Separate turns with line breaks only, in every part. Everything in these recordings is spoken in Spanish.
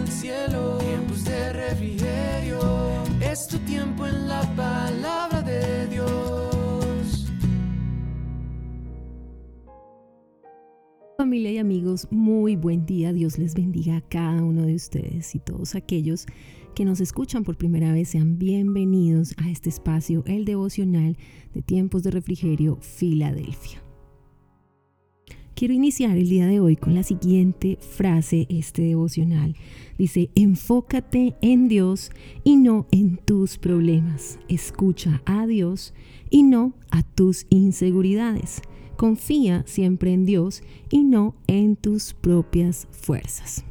el cielo. Tiempos de refrigerio. Es tu tiempo en la palabra de Dios.
Familia y amigos, muy buen día. Dios les bendiga a cada uno de ustedes y todos aquellos que nos escuchan por primera vez sean bienvenidos a este espacio, el devocional de tiempos de refrigerio Filadelfia. Quiero iniciar el día de hoy con la siguiente frase, este devocional. Dice, enfócate en Dios y no en tus problemas. Escucha a Dios y no a tus inseguridades. Confía siempre en Dios y no en tus propias fuerzas.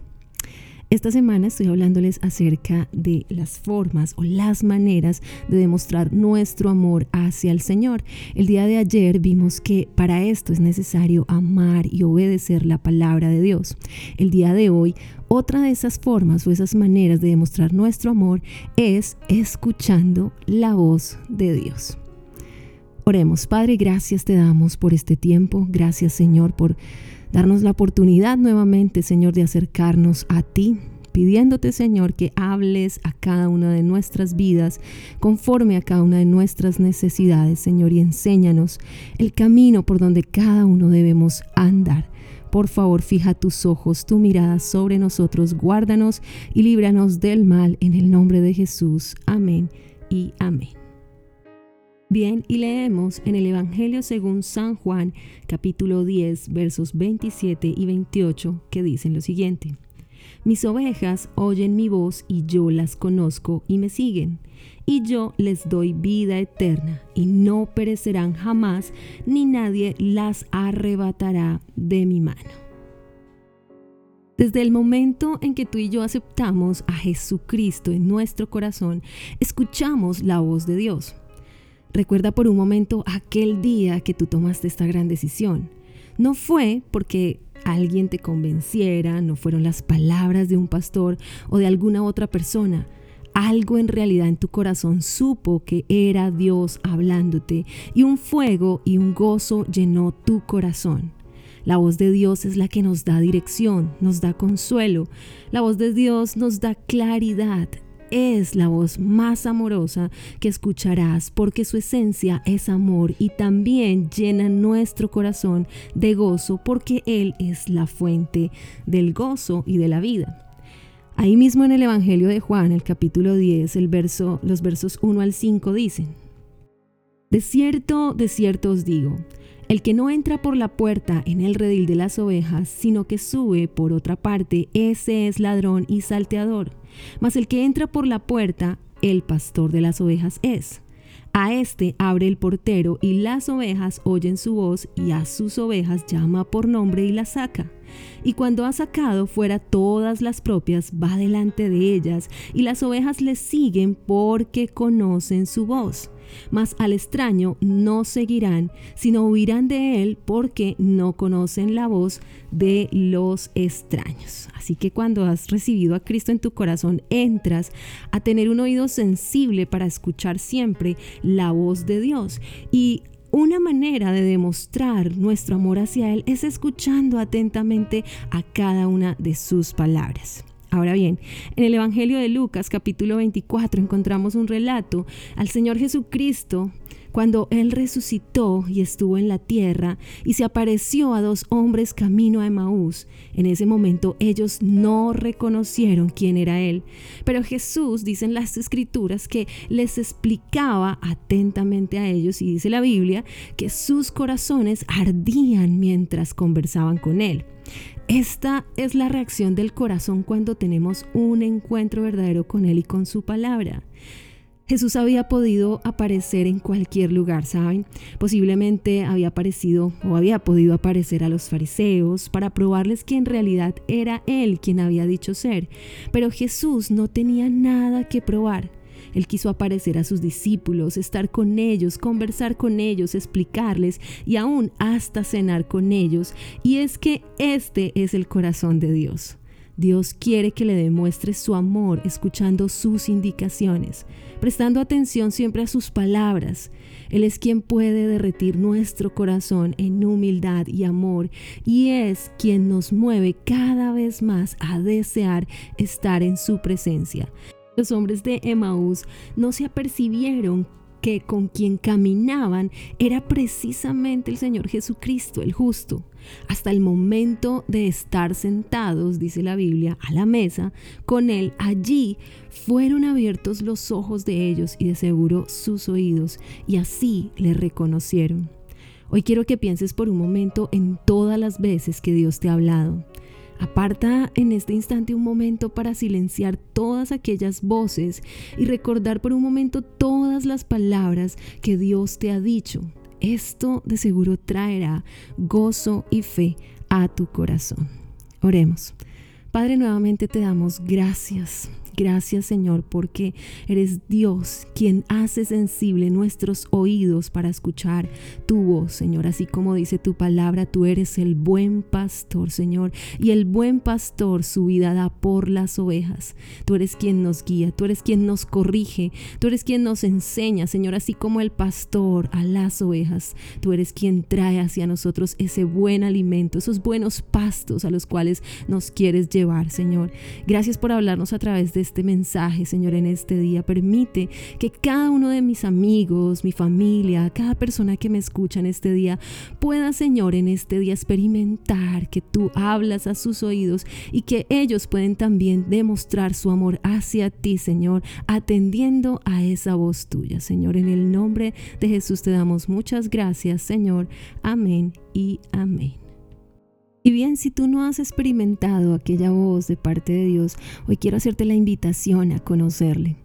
Esta semana estoy hablándoles acerca de las formas o las maneras de demostrar nuestro amor hacia el Señor. El día de ayer vimos que para esto es necesario amar y obedecer la palabra de Dios. El día de hoy, otra de esas formas o esas maneras de demostrar nuestro amor es escuchando la voz de Dios. Oremos, Padre, gracias te damos por este tiempo. Gracias, Señor, por darnos la oportunidad nuevamente, Señor, de acercarnos a ti, pidiéndote, Señor, que hables a cada una de nuestras vidas, conforme a cada una de nuestras necesidades, Señor, y enséñanos el camino por donde cada uno debemos andar. Por favor, fija tus ojos, tu mirada sobre nosotros, guárdanos y líbranos del mal en el nombre de Jesús. Amén y amén. Bien, y leemos en el Evangelio según San Juan, capítulo 10, versos 27 y 28, que dicen lo siguiente. Mis ovejas oyen mi voz y yo las conozco y me siguen, y yo les doy vida eterna, y no perecerán jamás, ni nadie las arrebatará de mi mano. Desde el momento en que tú y yo aceptamos a Jesucristo en nuestro corazón, escuchamos la voz de Dios. Recuerda por un momento aquel día que tú tomaste esta gran decisión. No fue porque alguien te convenciera, no fueron las palabras de un pastor o de alguna otra persona. Algo en realidad en tu corazón supo que era Dios hablándote y un fuego y un gozo llenó tu corazón. La voz de Dios es la que nos da dirección, nos da consuelo. La voz de Dios nos da claridad, es la voz más amorosa que escucharás porque su esencia es amor y también llena nuestro corazón de gozo porque Él es la fuente del gozo y de la vida. Ahí mismo en el Evangelio de Juan, el capítulo 10, el verso, los versos 1 al 5 dicen, De cierto, de cierto os digo, el que no entra por la puerta en el redil de las ovejas, sino que sube por otra parte, ese es ladrón y salteador. Mas el que entra por la puerta, el pastor de las ovejas es. A este abre el portero y las ovejas oyen su voz y a sus ovejas llama por nombre y las saca. Y cuando ha sacado fuera todas las propias, va delante de ellas y las ovejas le siguen porque conocen su voz. Mas al extraño no seguirán, sino huirán de él porque no conocen la voz de los extraños. Así que cuando has recibido a Cristo en tu corazón, entras a tener un oído sensible para escuchar siempre la voz de Dios. Y una manera de demostrar nuestro amor hacia Él es escuchando atentamente a cada una de sus palabras. Ahora bien, en el Evangelio de Lucas capítulo 24 encontramos un relato al Señor Jesucristo cuando Él resucitó y estuvo en la tierra y se apareció a dos hombres camino a Emaús. En ese momento ellos no reconocieron quién era Él, pero Jesús, dicen las escrituras, que les explicaba atentamente a ellos y dice la Biblia que sus corazones ardían mientras conversaban con Él. Esta es la reacción del corazón cuando tenemos un encuentro verdadero con Él y con su palabra. Jesús había podido aparecer en cualquier lugar, ¿saben? Posiblemente había aparecido o había podido aparecer a los fariseos para probarles que en realidad era Él quien había dicho ser. Pero Jesús no tenía nada que probar. Él quiso aparecer a sus discípulos, estar con ellos, conversar con ellos, explicarles y aún hasta cenar con ellos. Y es que este es el corazón de Dios. Dios quiere que le demuestre su amor escuchando sus indicaciones, prestando atención siempre a sus palabras. Él es quien puede derretir nuestro corazón en humildad y amor y es quien nos mueve cada vez más a desear estar en su presencia. Los hombres de Emaús no se apercibieron que con quien caminaban era precisamente el Señor Jesucristo, el justo. Hasta el momento de estar sentados, dice la Biblia, a la mesa, con Él allí fueron abiertos los ojos de ellos y de seguro sus oídos, y así le reconocieron. Hoy quiero que pienses por un momento en todas las veces que Dios te ha hablado. Aparta en este instante un momento para silenciar todas aquellas voces y recordar por un momento todas las palabras que Dios te ha dicho. Esto de seguro traerá gozo y fe a tu corazón. Oremos. Padre, nuevamente te damos gracias Gracias Señor porque eres Dios quien hace sensible nuestros oídos para escuchar tu voz, Señor. Así como dice tu palabra, tú eres el buen pastor, Señor. Y el buen pastor su vida da por las ovejas. Tú eres quien nos guía, tú eres quien nos corrige, tú eres quien nos enseña, Señor. Así como el pastor a las ovejas, tú eres quien trae hacia nosotros ese buen alimento, esos buenos pastos a los cuales nos quieres llevar, Señor. Gracias por hablarnos a través de este mensaje, Señor, en este día. Permite que cada uno de mis amigos, mi familia, cada persona que me escucha en este día, pueda, Señor, en este día experimentar que tú hablas a sus oídos y que ellos pueden también demostrar su amor hacia ti, Señor, atendiendo a esa voz tuya. Señor, en el nombre de Jesús te damos muchas gracias, Señor. Amén y amén. Y bien, si tú no has experimentado aquella voz de parte de Dios, hoy quiero hacerte la invitación a conocerle.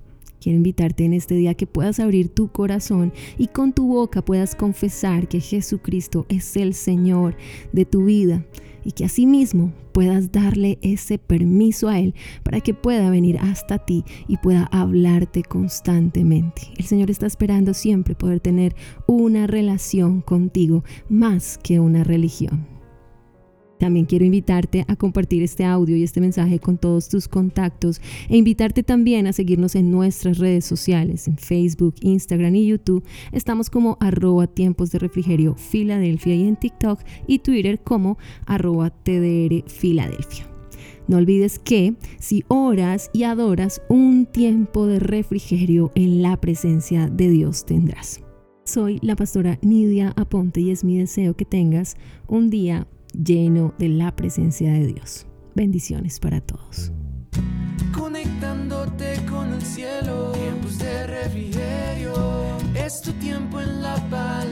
Quiero invitarte en este día que puedas abrir tu corazón y con tu boca puedas confesar que Jesucristo es el Señor de tu vida y que asimismo puedas darle ese permiso a Él para que pueda venir hasta ti y pueda hablarte constantemente. El Señor está esperando siempre poder tener una relación contigo más que una religión. También quiero invitarte a compartir este audio y este mensaje con todos tus contactos e invitarte también a seguirnos en nuestras redes sociales, en Facebook, Instagram y YouTube. Estamos como arroba tiempos de refrigerio Filadelfia y en TikTok y Twitter como arroba TDR Filadelfia. No olvides que si oras y adoras, un tiempo de refrigerio en la presencia de Dios tendrás. Soy la pastora Nidia Aponte y es mi deseo que tengas un día lleno de la presencia de Dios. Bendiciones para todos.
Conectándote con el cielo, tiempos de refrigerio, es tu tiempo en la paz